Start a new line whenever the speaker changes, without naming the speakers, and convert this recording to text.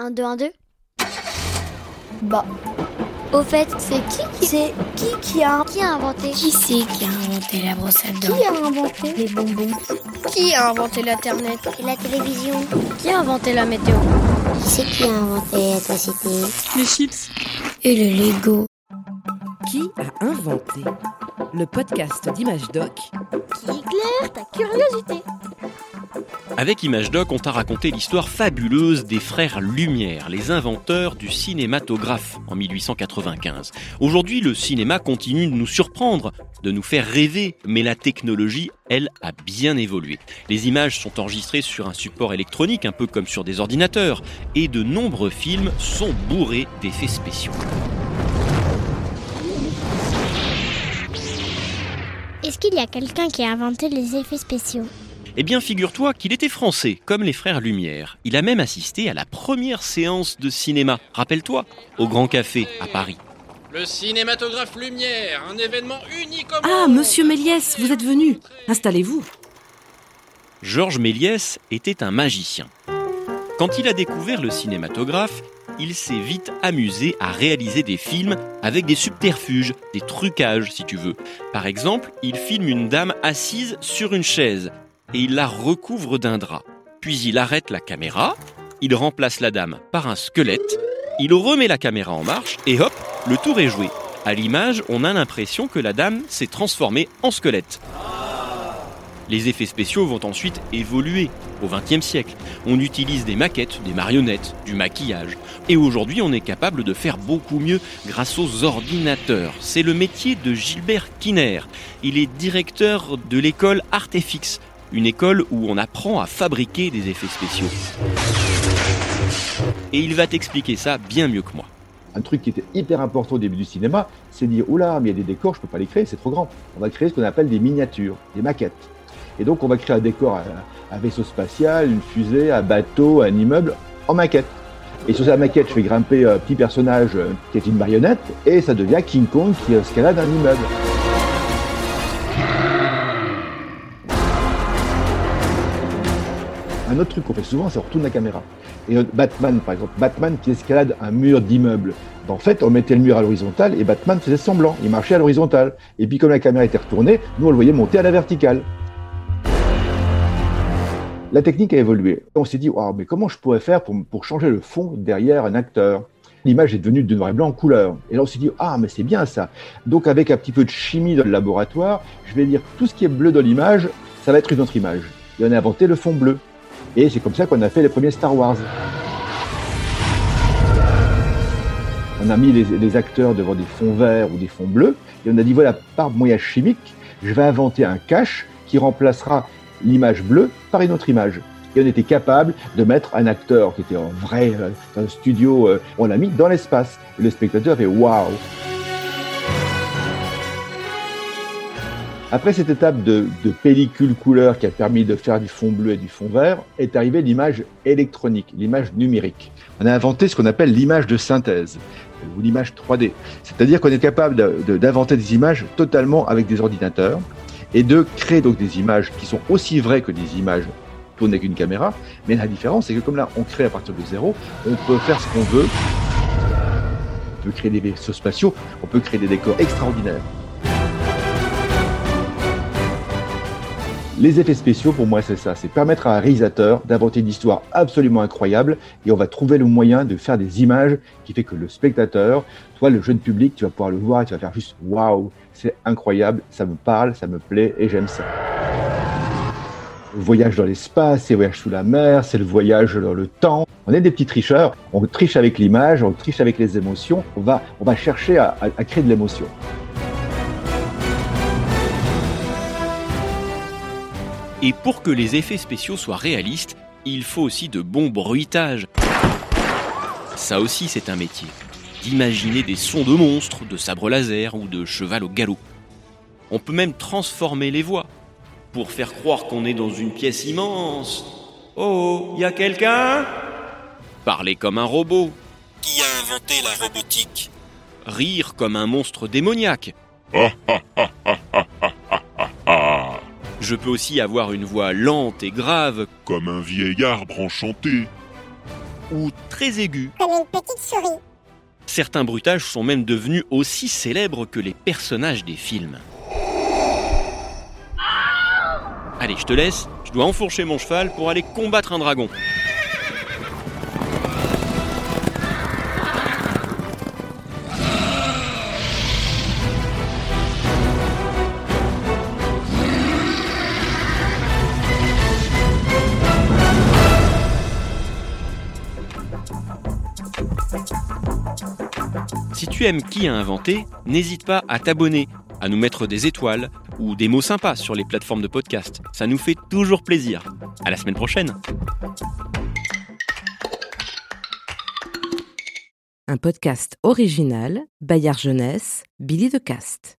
1, 2, 1, 2
Bah,
Au fait, c'est qui qui,
c'est qui qui a
qui a inventé
Qui c'est qui a inventé la brosse à dents
Qui a inventé
les bonbons
Qui a inventé l'Internet
Et la télévision
Qui a inventé la météo
Qui c'est qui a inventé l'électricité
Les chips. Et le Lego
Qui a inventé le podcast d'Image Doc
Qui éclaire ta curiosité
Avec ImageDoc, on t'a raconté l'histoire fabuleuse des frères Lumière, les inventeurs du cinématographe en 1895. Aujourd'hui, le cinéma continue de nous surprendre, de nous faire rêver, mais la technologie, elle, a bien évolué. Les images sont enregistrées sur un support électronique, un peu comme sur des ordinateurs, et de nombreux films sont bourrés d'effets spéciaux.
Est-ce qu'il y a quelqu'un qui a inventé les effets spéciaux?
Eh bien, figure-toi qu'il était français, comme les frères Lumière. Il a même assisté à la première séance de cinéma, rappelle-toi, au Grand Café à Paris.
Le cinématographe Lumière, un événement unique au
Ah,
monde.
monsieur Méliès, vous êtes venu. Installez-vous.
Georges Méliès était un magicien. Quand il a découvert le cinématographe, il s'est vite amusé à réaliser des films avec des subterfuges, des trucages si tu veux. Par exemple, il filme une dame assise sur une chaise et il la recouvre d'un drap. Puis il arrête la caméra, il remplace la dame par un squelette, il remet la caméra en marche et hop, le tour est joué. À l'image, on a l'impression que la dame s'est transformée en squelette. Les effets spéciaux vont ensuite évoluer au XXe siècle. On utilise des maquettes, des marionnettes, du maquillage. Et aujourd'hui, on est capable de faire beaucoup mieux grâce aux ordinateurs. C'est le métier de Gilbert Kinner. Il est directeur de l'école Artefix, une école où on apprend à fabriquer des effets spéciaux. Et il va t'expliquer ça bien mieux que moi.
Un truc qui était hyper important au début du cinéma, c'est dire oula, mais il y a des décors, je peux pas les créer, c'est trop grand. On va créer ce qu'on appelle des miniatures, des maquettes. Et donc on va créer un décor, un, vaisseau spatial, une fusée, un bateau, un immeuble en maquette. Et sur cette maquette, je fais grimper un petit personnage euh, qui est une marionnette, et ça devient King Kong qui escalade un immeuble. Un autre truc qu'on fait souvent, c'est on retourne la caméra. Et euh, Batman, par exemple, Batman qui escalade un mur d'immeuble. Ben, en fait, on mettait le mur à l'horizontale et Batman faisait semblant. Il marchait à l'horizontale. Et puis, comme la caméra était retournée, nous, on le voyait monter à la verticale. La technique a évolué. On s'est dit, Waouh, mais comment je pourrais faire pour, pour changer le fond derrière un acteur? L'image est devenue de noir et blanc en couleur. Et là, on s'est dit, ah, mais c'est bien ça. Donc, avec un petit peu de chimie dans le laboratoire, je vais dire tout ce qui est bleu dans l'image, ça va être une autre image. Et on a inventé le fond bleu. Et c'est comme ça qu'on a fait les premiers Star Wars. On a mis les, acteurs devant des fonds verts ou des fonds bleus, et on a dit voilà, par moyen chimique, je vais inventer un cache qui remplacera l'image bleue par une autre image. Et on était capable de mettre un acteur qui était en vrai euh, dans le studio, euh, on l'a mis dans l'espace. Le spectateur fait waouh Après cette étape de, pellicule couleur qui a permis de faire du fond bleu et du fond vert, est arrivée l'image électronique, l'image numérique. On a inventé ce qu'on appelle l'image de synthèse ou l'image 3D. C'est-à-dire qu'on est capable d'inventer de, des images totalement avec des ordinateurs et de créer donc des images qui sont aussi vraies que des images tournées avec une caméra. Mais la différence, c'est que comme là, on crée à partir de zéro, on peut faire ce qu'on veut. On peut créer des vaisseaux spatiaux, on peut créer des décors extraordinaires. Les effets spéciaux, pour moi, c'est ça. C'est permettre à un réalisateur d'inventer une histoire absolument incroyable et on va trouver le moyen de faire des images qui fait que le spectateur, toi, le jeune public, tu vas pouvoir le voir et tu vas faire juste waouh, c'est incroyable, ça me parle, ça me plaît et j'aime ça. Le voyage dans l'espace, c'est le voyage sous la mer, c'est le voyage dans le temps. On est des petits tricheurs, on triche avec l'image, on triche avec les émotions, on va, on va chercher à, créer de l'émotion.
Et pour que les effets spéciaux soient réalistes, il faut aussi de bons bruitages. Ça aussi, c'est un métier. D'imaginer des sons de monstres, de sabres laser ou de cheval au galop. On peut même transformer les voix pour faire croire qu'on est dans une pièce immense. Oh, y a quelqu'un? Parler comme un robot.
Qui a inventé la robotique?
Rire comme un monstre démoniaque. Je peux aussi avoir une voix lente et grave,
comme un vieil arbre enchanté.
ou très aigus.
Comme une petite souris.
Certains bruitages sont même devenus aussi célèbres que les personnages des films. Allez, je te laisse, je dois enfourcher mon cheval pour aller combattre un dragon. Si tu aimes qui a inventé, n'hésite pas à t'abonner, à nous mettre des étoiles ou des mots sympas sur les plateformes de podcast. Ça nous fait toujours plaisir. À la semaine prochaine.
Un podcast original, Bayard Jeunesse, Billy de Cast.